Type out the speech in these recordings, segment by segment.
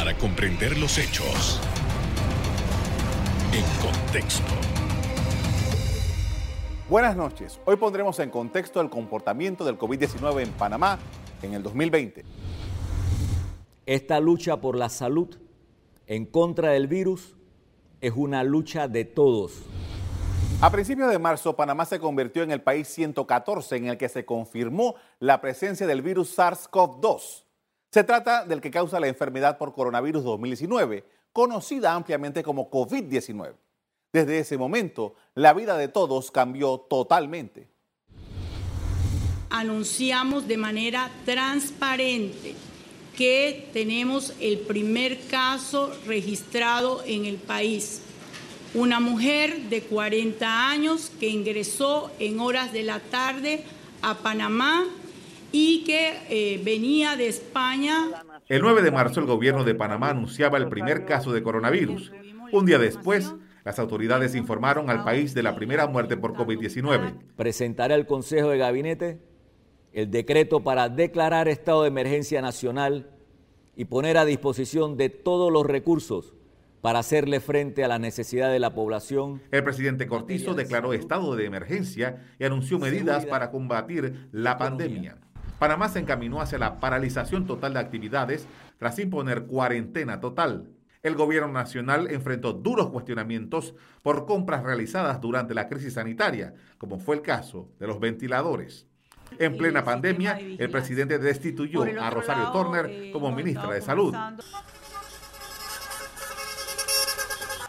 para comprender los hechos en contexto. Buenas noches. Hoy pondremos en contexto el comportamiento del COVID-19 en Panamá en el 2020. Esta lucha por la salud en contra del virus es una lucha de todos. A principios de marzo, Panamá se convirtió en el país 114 en el que se confirmó la presencia del virus SARS-CoV-2. Se trata del que causa la enfermedad por coronavirus 2019, conocida ampliamente como COVID-19. Desde ese momento, la vida de todos cambió totalmente. Anunciamos de manera transparente que tenemos el primer caso registrado en el país. Una mujer de 40 años que ingresó en horas de la tarde a Panamá y que eh, venía de España. El 9 de marzo el gobierno de Panamá anunciaba el primer caso de coronavirus. Un día después, las autoridades informaron al país de la primera muerte por COVID-19. Presentará al Consejo de Gabinete el decreto para declarar estado de emergencia nacional y poner a disposición de todos los recursos para hacerle frente a la necesidad de la población. El presidente Cortizo declaró estado de emergencia y anunció medidas para combatir la pandemia. Panamá se encaminó hacia la paralización total de actividades tras imponer cuarentena total. El gobierno nacional enfrentó duros cuestionamientos por compras realizadas durante la crisis sanitaria, como fue el caso de los ventiladores. En plena pandemia, el presidente destituyó a Rosario Turner eh, como ministra de Salud.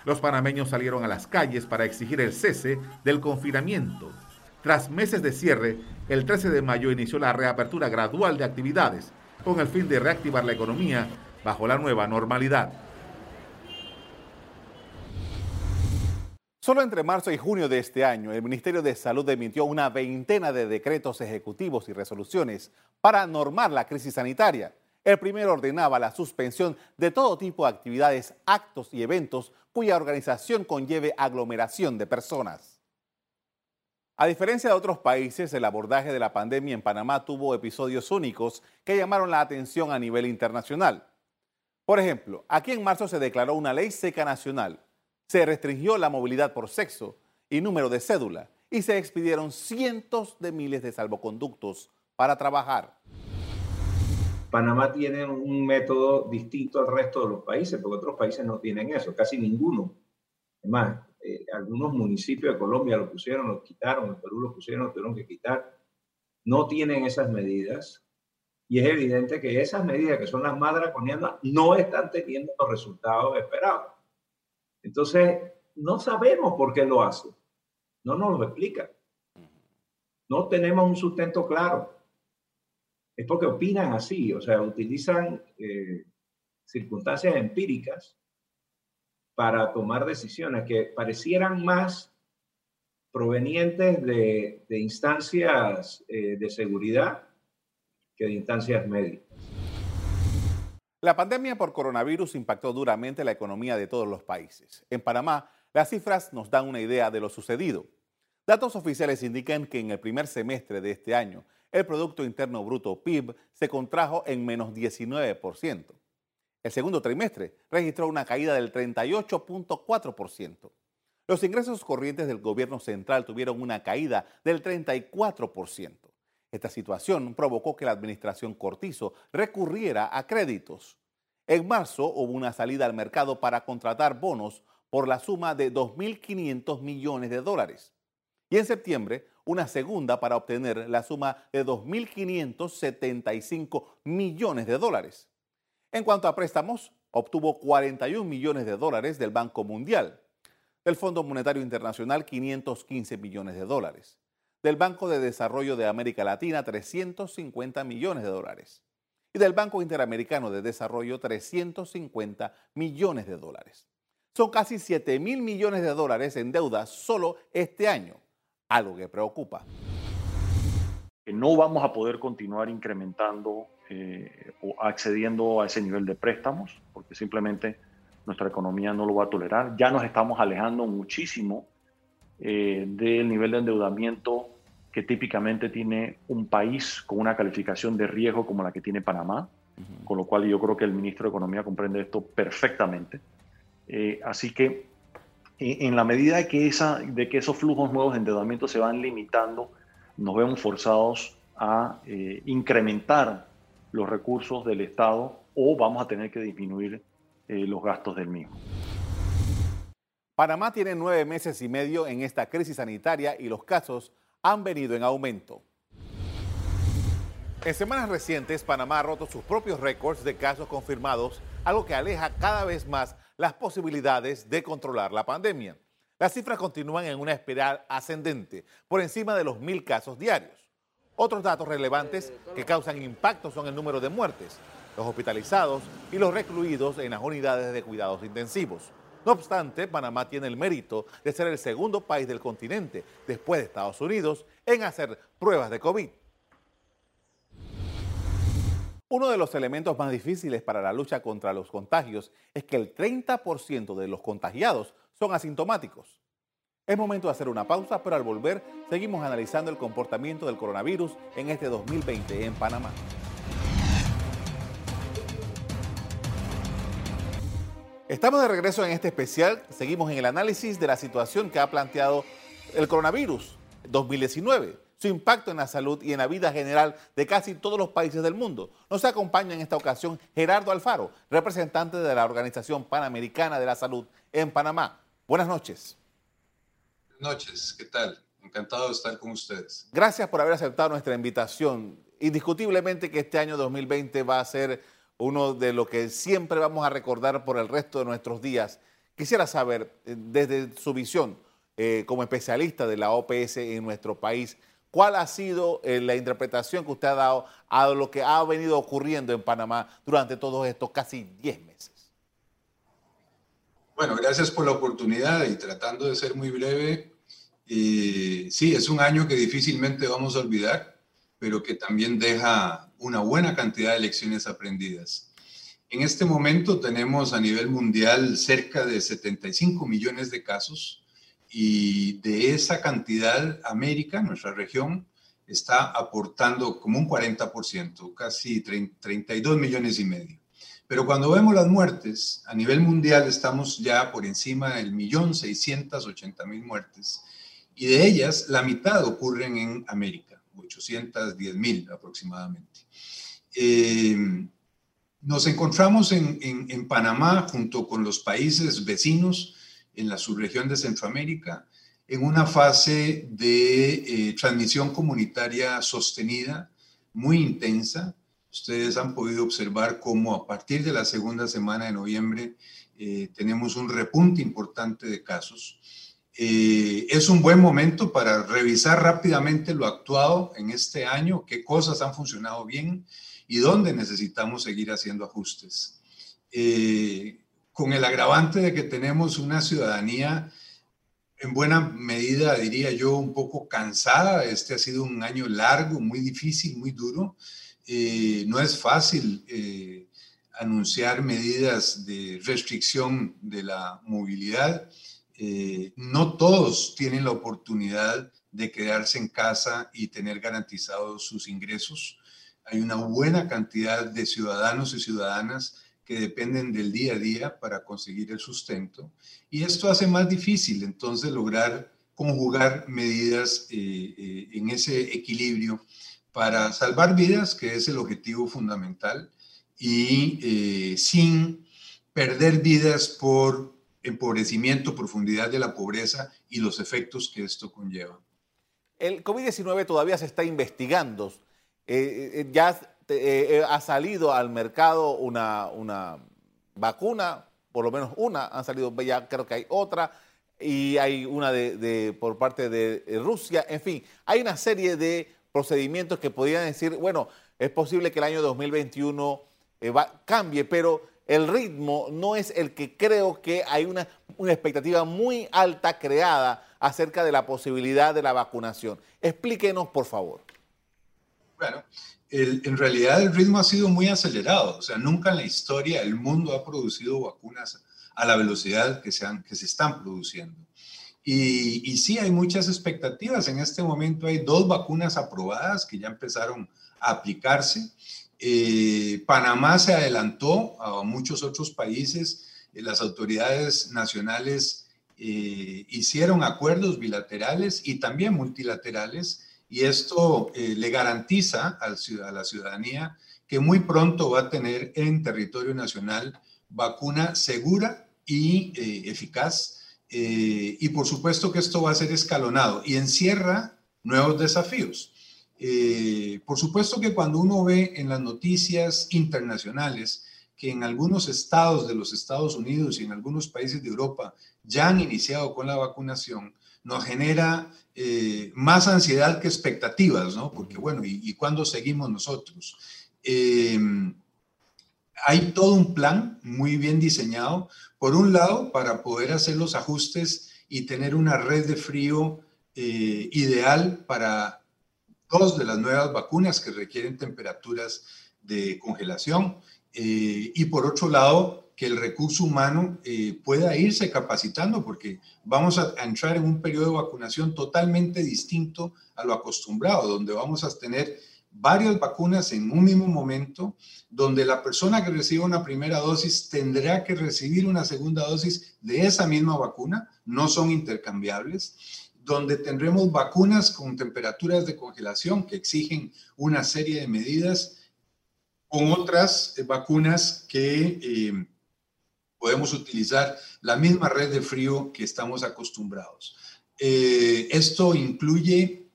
Los panameños salieron a las calles para exigir el cese del confinamiento tras meses de cierre, el 13 de mayo inició la reapertura gradual de actividades con el fin de reactivar la economía bajo la nueva normalidad. Solo entre marzo y junio de este año, el Ministerio de Salud emitió una veintena de decretos ejecutivos y resoluciones para normar la crisis sanitaria. El primero ordenaba la suspensión de todo tipo de actividades, actos y eventos cuya organización conlleve aglomeración de personas. A diferencia de otros países, el abordaje de la pandemia en Panamá tuvo episodios únicos que llamaron la atención a nivel internacional. Por ejemplo, aquí en marzo se declaró una ley seca nacional, se restringió la movilidad por sexo y número de cédula y se expidieron cientos de miles de salvoconductos para trabajar. Panamá tiene un método distinto al resto de los países, porque otros países no tienen eso, casi ninguno. Es más, eh, algunos municipios de Colombia lo pusieron, lo quitaron, en Perú lo pusieron, lo tuvieron que quitar. No tienen esas medidas y es evidente que esas medidas que son las más draconianas no están teniendo los resultados esperados. Entonces, no sabemos por qué lo hacen. No nos lo explican. No tenemos un sustento claro. Es porque opinan así, o sea, utilizan eh, circunstancias empíricas para tomar decisiones que parecieran más provenientes de, instancias eh, de seguridad que de instancias médicas. La pandemia por coronavirus impactó duramente la economía de todos los países. En Panamá, las cifras nos dan una idea de lo sucedido. Datos oficiales indican que en el primer semestre de este año, el Producto Interno Bruto PIB se contrajo en menos 19%. El segundo trimestre registró una caída del 38.4%. Los ingresos corrientes del gobierno central tuvieron una caída del 34%. Esta situación provocó que la administración Cortizo recurriera a créditos. En marzo hubo una salida al mercado para contratar bonos por la suma de 2.500 millones de dólares. Y en septiembre, una segunda para obtener la suma de 2.575 millones de dólares. En cuanto a préstamos, obtuvo 41 millones de dólares del Banco Mundial, del Fondo Monetario Internacional 515 millones de dólares, del Banco de Desarrollo de América Latina 350 millones de dólares y del Banco Interamericano de Desarrollo 350 millones de dólares. Son casi 7 mil millones de dólares en deuda solo este año, algo que preocupa. No vamos a poder continuar incrementando eh, o accediendo a ese nivel de préstamos, porque simplemente nuestra economía no lo va a tolerar. Ya nos estamos alejando muchísimo eh, del nivel de endeudamiento que típicamente tiene un país con una calificación de riesgo como la que tiene Panamá. con lo cual yo creo que el ministro de Economía comprende esto perfectamente. Eh, así que en la medida de que, esa, de que esos flujos nuevos de endeudamiento se van limitando, nos vemos forzados a eh, incrementar los recursos del Estado o vamos a tener que disminuir eh, los gastos del mismo. Panamá tiene nueve meses y medio en esta crisis sanitaria y los casos han venido en aumento. En semanas recientes, Panamá ha roto sus propios récords de casos confirmados, algo que aleja cada vez más las posibilidades de controlar la pandemia. Las cifras continúan en una espiral ascendente, por encima de los mil casos diarios. Otros datos relevantes que causan impacto son el número de muertes, los hospitalizados y los recluidos en las unidades de cuidados intensivos. No obstante, Panamá tiene el mérito de ser el segundo país del continente, después de Estados Unidos, en hacer pruebas de COVID. Uno de los elementos más difíciles para la lucha contra los contagios es que el 30% de los contagiados son asintomáticos. Es momento de hacer una pausa, pero al volver seguimos analizando el comportamiento del coronavirus en este 2020 en Panamá. Estamos de regreso en este especial. Seguimos en el análisis de la situación que ha planteado el coronavirus 2019, su impacto en la salud y en la vida general de casi todos los países del mundo. Nos acompaña en esta ocasión Gerardo Alfaro, representante de la Organización Panamericana de la Salud en Panamá. Buenas noches. Noches, ¿qué tal? Encantado de estar con ustedes. Gracias por haber aceptado nuestra invitación. Indiscutiblemente que este año 2020 va a ser uno de lo que siempre vamos a recordar por el resto de nuestros días. Quisiera saber, eh, desde su visión eh, como especialista de la OPS en nuestro país, ¿cuál ha sido eh, la interpretación que usted ha dado a lo que ha venido ocurriendo en Panamá durante todos estos casi 10 meses? Bueno, gracias por la oportunidad y tratando de ser muy breve. sí, es un año que difícilmente vamos a olvidar, pero que también deja una buena cantidad de lecciones aprendidas. En este momento tenemos a nivel mundial cerca de 75 millones de casos y de esa cantidad América, nuestra región, está aportando como un 40%, casi 32 millones y medio. Pero cuando vemos las muertes, a nivel mundial estamos ya por encima del millón 680 mil muertes y de ellas la mitad ocurren en América. 810 mil aproximadamente. Eh, nos encontramos en, en, Panamá junto con los países vecinos en la subregión de Centroamérica en una fase de eh, transmisión comunitaria sostenida, muy intensa. Ustedes han podido observar cómo a partir de la segunda semana de noviembre eh, tenemos un repunte importante de casos. Eh, es un buen momento para revisar rápidamente lo actuado en este año, qué cosas han funcionado bien y dónde necesitamos seguir haciendo ajustes. Eh, con el agravante de que tenemos una ciudadanía en buena medida, diría yo, un poco cansada. Este ha sido un año largo, muy difícil, muy duro. Eh, no es fácil anunciar medidas de restricción de la movilidad. Eh, no todos tienen la oportunidad de quedarse en casa y tener garantizados sus ingresos. Hay una buena cantidad de ciudadanos y ciudadanas que dependen del día a día para conseguir el sustento. Y esto hace más difícil entonces lograr conjugar medidas eh, eh, en ese equilibrio para salvar vidas, que es el objetivo fundamental, y sin perder vidas por empobrecimiento, profundidad de la pobreza y los efectos que esto conlleva. El COVID-19 todavía se está investigando. Eh, eh, ya eh, ha salido al mercado una, una, vacuna, por lo menos una, han salido, ya creo que hay otra, y hay una de, por parte de Rusia. En fin, hay una serie de procedimientos que podrían decir, bueno, es posible que el año 2021 cambie, pero el ritmo no es el que creo que hay una, expectativa muy alta creada acerca de la posibilidad de la vacunación. Explíquenos, por favor. Bueno, en realidad el ritmo ha sido muy acelerado. O sea, nunca en la historia el mundo ha producido vacunas a la velocidad que se, que se están produciendo. Y, y, sí, hay muchas expectativas. En este momento hay dos vacunas aprobadas que ya empezaron a aplicarse Eh, Panamá se adelantó a muchos otros países. Eh, las autoridades nacionales eh, hicieron acuerdos bilaterales y también multilaterales y esto le garantiza a la ciudadanía que muy pronto va a tener en territorio nacional vacuna segura y eficaz. Y por supuesto que esto va a ser escalonado y encierra nuevos desafíos. Eh, por supuesto que cuando uno ve en las noticias internacionales que en algunos estados de los Estados Unidos y en algunos países de Europa ya han iniciado con la vacunación, nos genera eh, más ansiedad que expectativas, ¿no? Porque bueno, ¿y, y cuándo seguimos nosotros? Em, hay todo un plan muy bien diseñado, por un lado, para poder hacer los ajustes y tener una red de frío eh, ideal para dos de las nuevas vacunas que requieren temperaturas de congelación. Eh, y por otro lado, que el recurso humano eh, pueda irse capacitando, porque vamos a, entrar en un periodo de vacunación totalmente distinto a lo acostumbrado, donde vamos a tener varias vacunas en un mismo momento, donde la persona que reciba una primera dosis tendrá que recibir una segunda dosis de esa misma vacuna, no son intercambiables donde tendremos vacunas con temperaturas de congelación que exigen una serie de medidas, con otras eh, vacunas que eh, podemos utilizar la misma red de frío que estamos acostumbrados. Eh, esto incluye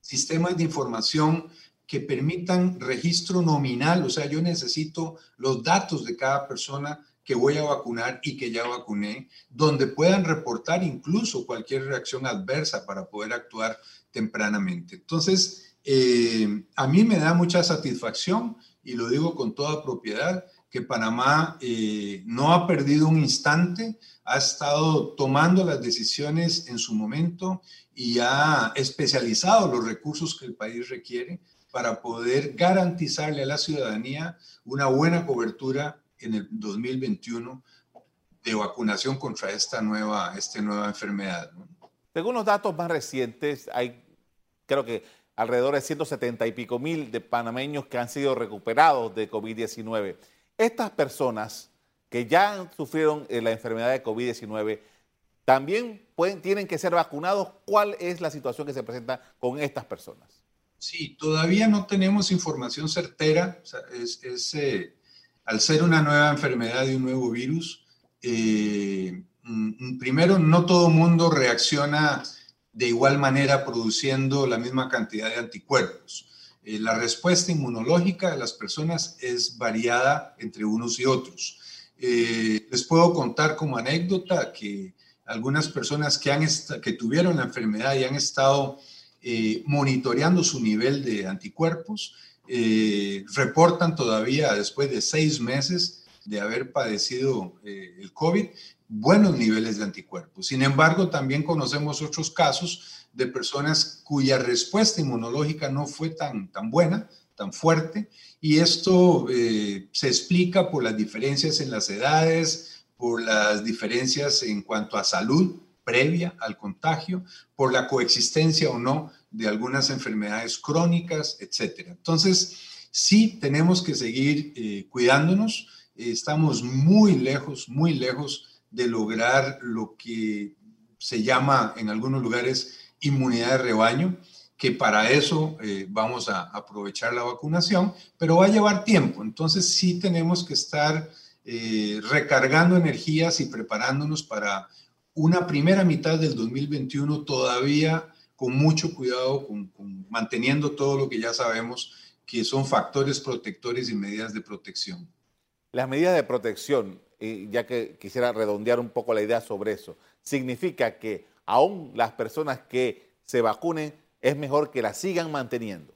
sistemas de información que permitan registro nominal, o sea, yo necesito los datos de cada persona que voy a vacunar y que ya vacuné, donde puedan reportar incluso cualquier reacción adversa para poder actuar tempranamente. Entonces, eh, a mí me da mucha satisfacción y lo digo con toda propiedad que Panamá eh, no ha perdido un instante, ha estado tomando las decisiones en su momento y ha especializado los recursos que el país requiere para poder garantizarle a la ciudadanía una buena cobertura en el 2021 de vacunación contra esta nueva, nueva enfermedad. Según los datos más recientes, hay creo que alrededor de 170 y pico mil de panameños que han sido recuperados de COVID-19. Estas personas que ya sufrieron eh, la enfermedad de COVID-19 también tienen que ser vacunados. ¿Cuál es la situación que se presenta con estas personas? Sí, todavía no tenemos información certera. es, eh, al ser una nueva enfermedad y un nuevo virus, eh, mm, primero, no todo mundo reacciona de igual manera produciendo la misma cantidad de anticuerpos. Eh, la respuesta inmunológica de las personas es variada entre unos y otros. Les puedo contar como anécdota que algunas personas que, han que tuvieron la enfermedad y han estado monitoreando su nivel de anticuerpos, eh, reportan todavía después de seis meses de haber padecido eh, el COVID buenos niveles de anticuerpos. Sin embargo, también conocemos otros casos de personas cuya respuesta inmunológica no fue tan, tan buena, tan fuerte, y esto eh, se explica por las diferencias en las edades, por las diferencias en cuanto a salud previa al contagio, por la coexistencia o no de algunas enfermedades crónicas, etcétera. Entonces, sí tenemos que seguir eh, cuidándonos. estamos muy lejos, muy lejos de lograr lo que se llama en algunos lugares inmunidad de rebaño, que para eso eh, vamos a aprovechar la vacunación, pero va a llevar tiempo. Entonces sí tenemos que estar eh, recargando energías y preparándonos para una primera mitad del 2021 todavía con mucho cuidado, con, manteniendo todo lo que ya sabemos que son factores protectores y medidas de protección. Las medidas de protección, ya que quisiera redondear un poco la idea sobre eso, significa que aún las personas que se vacunen es mejor que las sigan manteniendo.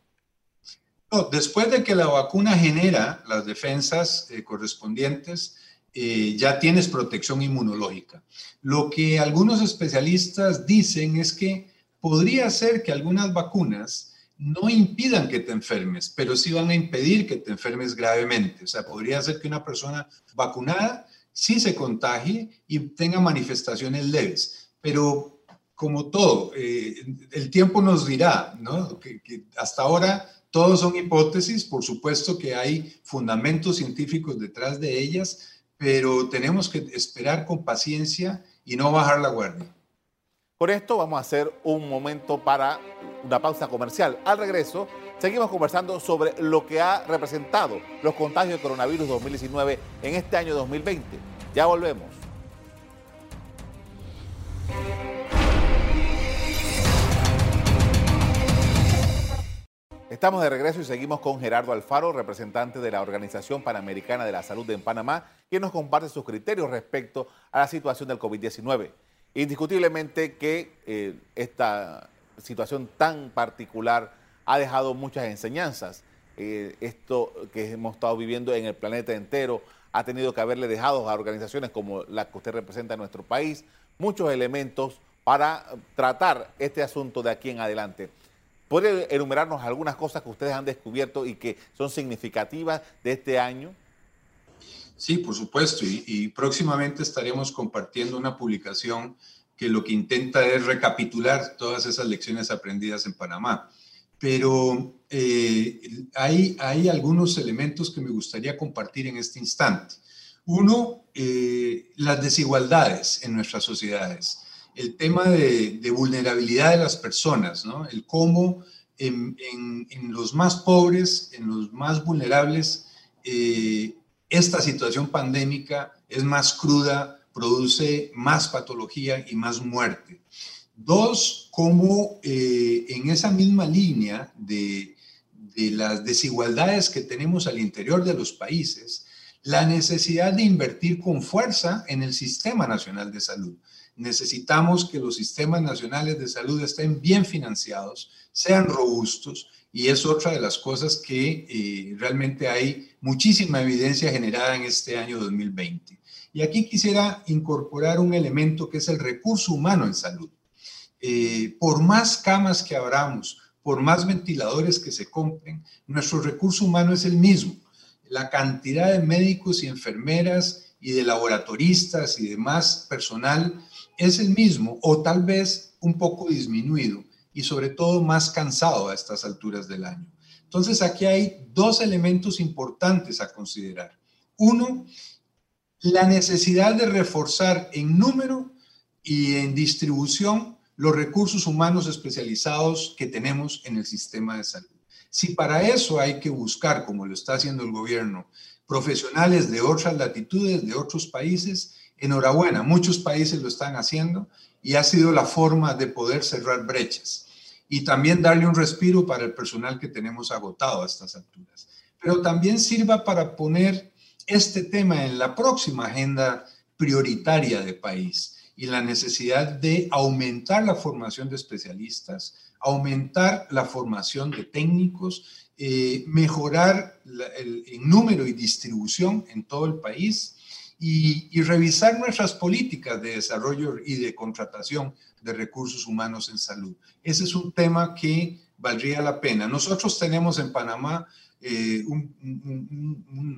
No, después de que la vacuna genera las defensas eh, correspondientes, eh, ya tienes protección inmunológica. Lo que algunos especialistas dicen es que podría ser que algunas vacunas no impidan que te enfermes, pero sí van a impedir que te enfermes gravemente. O sea, podría ser que una persona vacunada sí se contagie y tenga manifestaciones leves, pero como todo, eh, el tiempo nos dirá, ¿no? Que, hasta ahora Todos son hipótesis, por supuesto que hay fundamentos científicos detrás de ellas, pero tenemos que esperar con paciencia y no bajar la guardia. Por esto vamos a hacer un momento para una pausa comercial. Al regreso, seguimos conversando sobre lo que ha representado los contagios de coronavirus 2019 en este año 2020. Ya volvemos. Estamos de regreso y seguimos con Gerardo Alfaro, representante de la Organización Panamericana de la Salud en Panamá, quien nos comparte sus criterios respecto a la situación del COVID-19. Indiscutiblemente que eh, esta situación tan particular ha dejado muchas enseñanzas. Eh, esto que hemos estado viviendo en el planeta entero ha tenido que haberle dejado a organizaciones como la que usted representa en nuestro país muchos elementos para tratar este asunto de aquí en adelante. ¿Puede enumerarnos algunas cosas que ustedes han descubierto y que son significativas de este año? Sí, por supuesto, y, próximamente estaremos compartiendo una publicación que lo que intenta es recapitular todas esas lecciones aprendidas en Panamá. Pero eh, hay, hay algunos elementos que me gustaría compartir en este instante. Uno, eh, las desigualdades en nuestras sociedades. El tema de, vulnerabilidad de las personas, ¿no? El cómo en, los más pobres, en los más vulnerables, eh, esta situación pandémica es más cruda, produce más patología y más muerte. Dos, como eh, en esa misma línea de las desigualdades que tenemos al interior de los países, la necesidad de invertir con fuerza en el Sistema Nacional de Salud. Necesitamos que los sistemas nacionales de salud estén bien financiados, sean robustos y es otra de las cosas que eh, realmente hay muchísima evidencia generada en este año 2020. Y aquí quisiera incorporar un elemento que es el recurso humano en salud. Eh, por más camas que abramos, por más ventiladores que se compren, nuestro recurso humano es el mismo. La cantidad de médicos y enfermeras y de laboratoristas y demás personal es el mismo o tal vez un poco disminuido y sobre todo más cansado a estas alturas del año. Entonces aquí hay dos elementos importantes a considerar. Uno, la necesidad de reforzar en número y en distribución los recursos humanos especializados que tenemos en el sistema de salud. Si para eso hay que buscar, como lo está haciendo el gobierno, profesionales de otras latitudes, de otros países, enhorabuena, muchos países lo están haciendo y ha sido la forma de poder cerrar brechas y también darle un respiro para el personal que tenemos agotado a estas alturas. Pero también sirva para poner este tema en la próxima agenda prioritaria de país y la necesidad de aumentar la formación de especialistas, aumentar la formación de técnicos, eh, mejorar el, el, número y distribución en todo el país y, revisar nuestras políticas de desarrollo y de contratación de recursos humanos en salud. Ese es un tema que valdría la pena. Nosotros tenemos en Panamá eh,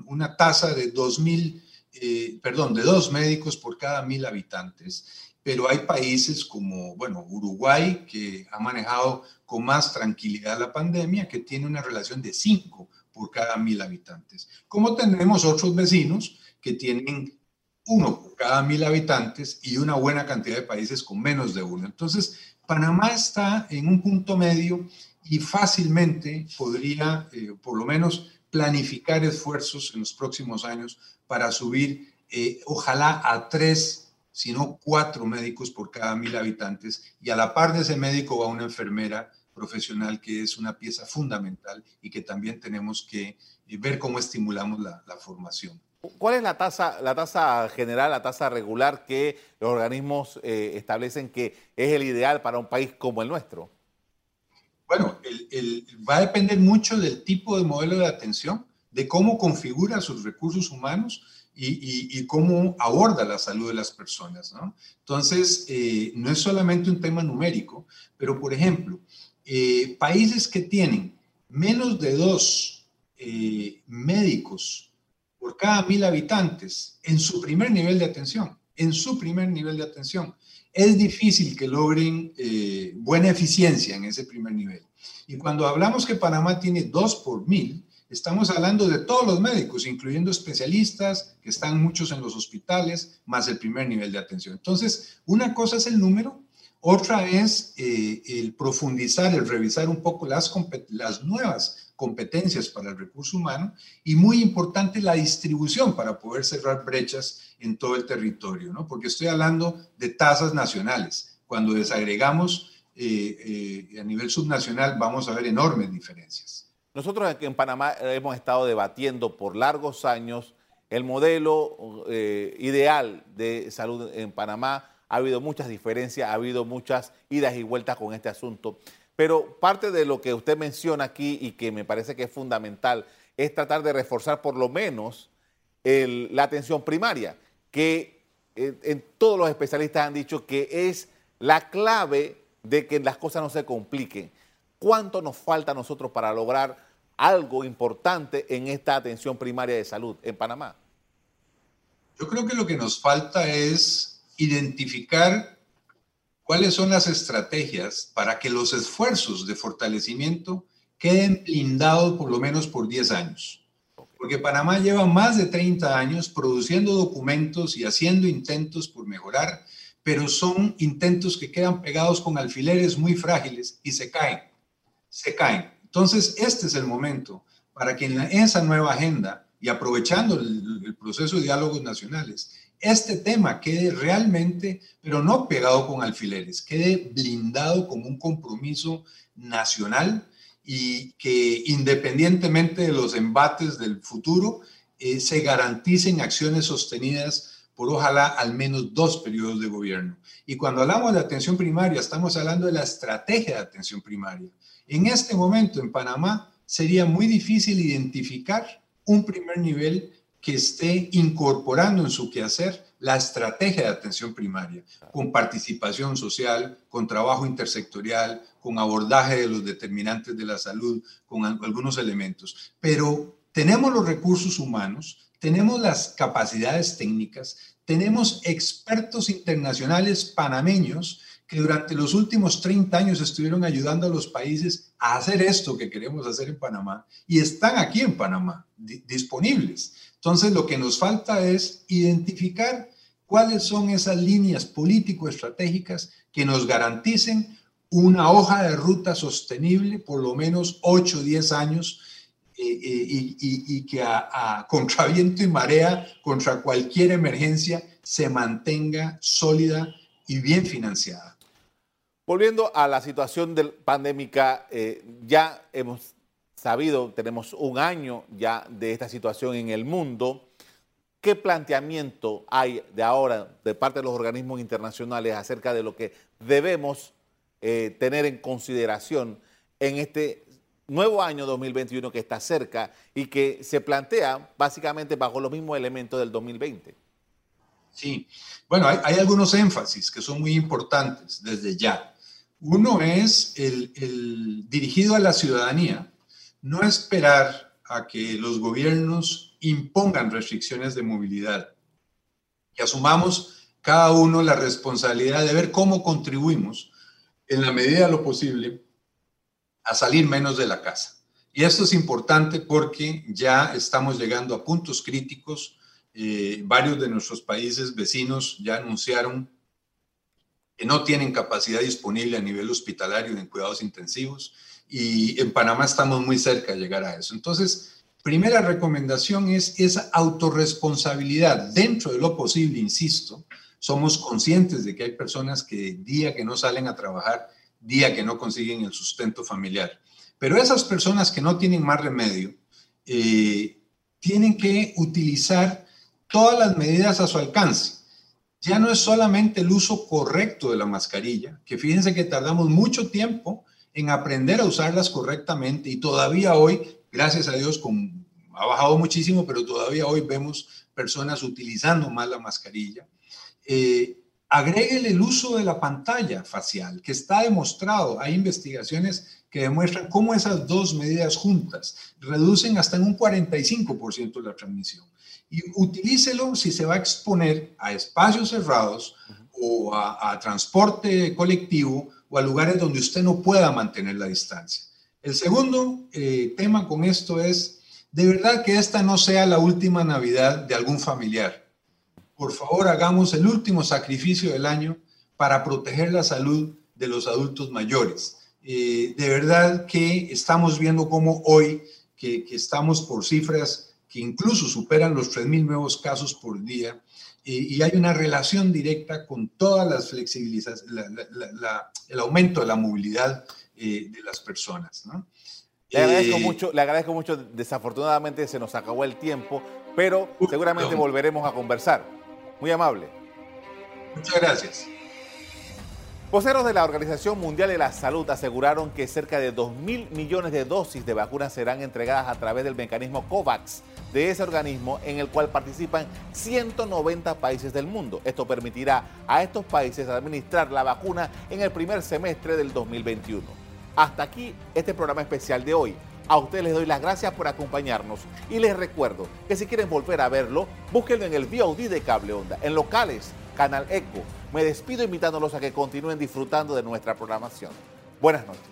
una tasa de 2.000, eh, perdón, de dos médicos por cada mil habitantes, pero hay países como, bueno, Uruguay, que ha manejado con más tranquilidad la pandemia, que tiene una relación de cinco por cada mil habitantes. Como tenemos otros vecinos que tienen uno por cada mil habitantes y una buena cantidad de países con menos de uno. Entonces, Panamá está en un punto medio y fácilmente podría, eh, por lo menos, planificar esfuerzos en los próximos años para subir, eh, ojalá, a tres, si no cuatro médicos por cada mil habitantes. Y a la par de ese médico va una enfermera profesional que es una pieza fundamental y que también tenemos que eh, ver cómo estimulamos la, formación. ¿Cuál es la tasa, la tasa general, la tasa regular que los organismos eh, establecen que es el ideal para un país como el nuestro? Bueno, va a depender mucho del tipo de modelo de atención, de cómo configura sus recursos humanos y, cómo aborda la salud de las personas. ¿no? Entonces, eh, no es solamente un tema numérico, pero por ejemplo, eh, países que tienen menos de dos eh, médicos por cada mil habitantes en su primer nivel de atención, en su primer nivel de atención. Es difícil que logren eh, buena eficiencia en ese primer nivel. Y cuando hablamos que Panamá tiene dos por mil, estamos hablando de todos los médicos, incluyendo especialistas, que están muchos en los hospitales, más el primer nivel de atención. Entonces, una cosa es el número, otra es eh, el profundizar, el revisar un poco las, las nuevas competencias para el recurso humano y muy importante la distribución para poder cerrar brechas en todo el territorio, ¿no? Porque estoy hablando de tasas nacionales. Cuando desagregamos eh, eh, a nivel subnacional vamos a ver enormes diferencias. Nosotros aquí en Panamá hemos estado debatiendo por largos años el modelo ideal de salud en Panamá ha habido muchas diferencias, ha habido muchas idas y vueltas con este asunto. Pero parte de lo que usted menciona aquí y que me parece que es fundamental es tratar de reforzar por lo menos la atención primaria, que eh, en, todos los especialistas han dicho que es la clave de que las cosas no se compliquen. ¿Cuánto nos falta a nosotros para lograr algo importante en esta atención primaria de salud en Panamá? Yo creo que lo que nos falta es identificar cuáles son las estrategias para que los esfuerzos de fortalecimiento queden blindados por lo menos por 10 años. Porque Panamá lleva más de 30 años produciendo documentos y haciendo intentos por mejorar, pero son intentos que quedan pegados con alfileres muy frágiles y se caen, se caen. Entonces, este es el momento para que en esa nueva agenda y aprovechando el, el proceso de diálogos nacionales, este tema quede realmente, pero no pegado con alfileres, quede blindado como un compromiso nacional y que independientemente de los embates del futuro, eh, se garanticen acciones sostenidas por ojalá al menos dos periodos de gobierno. Y cuando hablamos de atención primaria, estamos hablando de la estrategia de atención primaria. En este momento en Panamá sería muy difícil identificar un primer nivel que esté incorporando en su quehacer la estrategia de atención primaria, con participación social, con trabajo intersectorial, con abordaje de los determinantes de la salud, con algunos elementos. Pero tenemos los recursos humanos, tenemos las capacidades técnicas, tenemos expertos internacionales panameños que durante los últimos 30 años estuvieron ayudando a los países a hacer esto que queremos hacer en Panamá y están aquí en Panamá, disponibles. Entonces, lo que nos falta es identificar cuáles son esas líneas político-estratégicas que nos garanticen una hoja de ruta sostenible por lo menos 8 o 10 años eh, eh, y, que a, a contraviento y marea, contra cualquier emergencia, se mantenga sólida y bien financiada. Volviendo a la situación del pandémica, eh, ya hemos sabido, tenemos un año ya de esta situación en el mundo. ¿Qué planteamiento hay de ahora de parte de los organismos internacionales acerca de lo que debemos eh, tener en consideración en este nuevo año 2021 que está cerca y que se plantea básicamente bajo los mismos elementos del 2020? Sí, bueno, hay, algunos énfasis que son muy importantes desde ya. Uno es el dirigido a la ciudadanía, no esperar a que los gobiernos impongan restricciones de movilidad y asumamos cada uno la responsabilidad de ver cómo contribuimos en la medida de lo posible a salir menos de la casa. Y esto es importante porque ya estamos llegando a puntos críticos. Eh, varios de nuestros países vecinos ya anunciaron que no tienen capacidad disponible a nivel hospitalario en cuidados intensivos y en Panamá estamos muy cerca de llegar a eso. Entonces, primera recomendación es esa autorresponsabilidad dentro de lo posible, insisto, somos conscientes de que hay personas que día que no salen a trabajar, día que no consiguen el sustento familiar. Pero esas personas que no tienen más remedio, eh, tienen que utilizar todas las medidas a su alcance. Ya no es solamente el uso correcto de la mascarilla, que fíjense que tardamos mucho tiempo en aprender a usarlas correctamente y todavía hoy, gracias a Dios, ha bajado muchísimo, pero todavía hoy vemos personas utilizando más la mascarilla. Eh, agréguele el uso de la pantalla facial, que está demostrado, hay investigaciones que demuestran cómo esas dos medidas juntas reducen hasta en un 45% la transmisión. Y utilícelo si se va a exponer a espacios cerrados o a, transporte colectivo o a lugares donde usted no pueda mantener la distancia. El segundo eh, tema con esto es, de verdad que esta no sea la última Navidad de algún familiar. Por favor, hagamos el último sacrificio del año para proteger la salud de los adultos mayores. Eh, de verdad que estamos viendo cómo hoy, que, estamos por cifras que incluso superan los 3.000 nuevos casos por día, eh, y hay una relación directa con todas las flexibilizaciones, el aumento de la movilidad eh, de las personas. Le agradezco, mucho, le agradezco mucho, desafortunadamente se nos acabó el tiempo, pero seguramente volveremos a conversar. Muy amable. Muchas gracias. Voceros de la Organización Mundial de la Salud aseguraron que cerca de 2 mil millones de dosis de vacunas serán entregadas a través del mecanismo COVAX de ese organismo en el cual participan 190 países del mundo. Esto permitirá a estos países administrar la vacuna en el primer semestre del 2021. Hasta aquí este programa especial de hoy. A ustedes les doy las gracias por acompañarnos y les recuerdo que si quieren volver a verlo, búsquenlo en el VOD de Cable Onda, en locales, Canal Eco. Me despido invitándolos a que continúen disfrutando de nuestra programación. Buenas noches.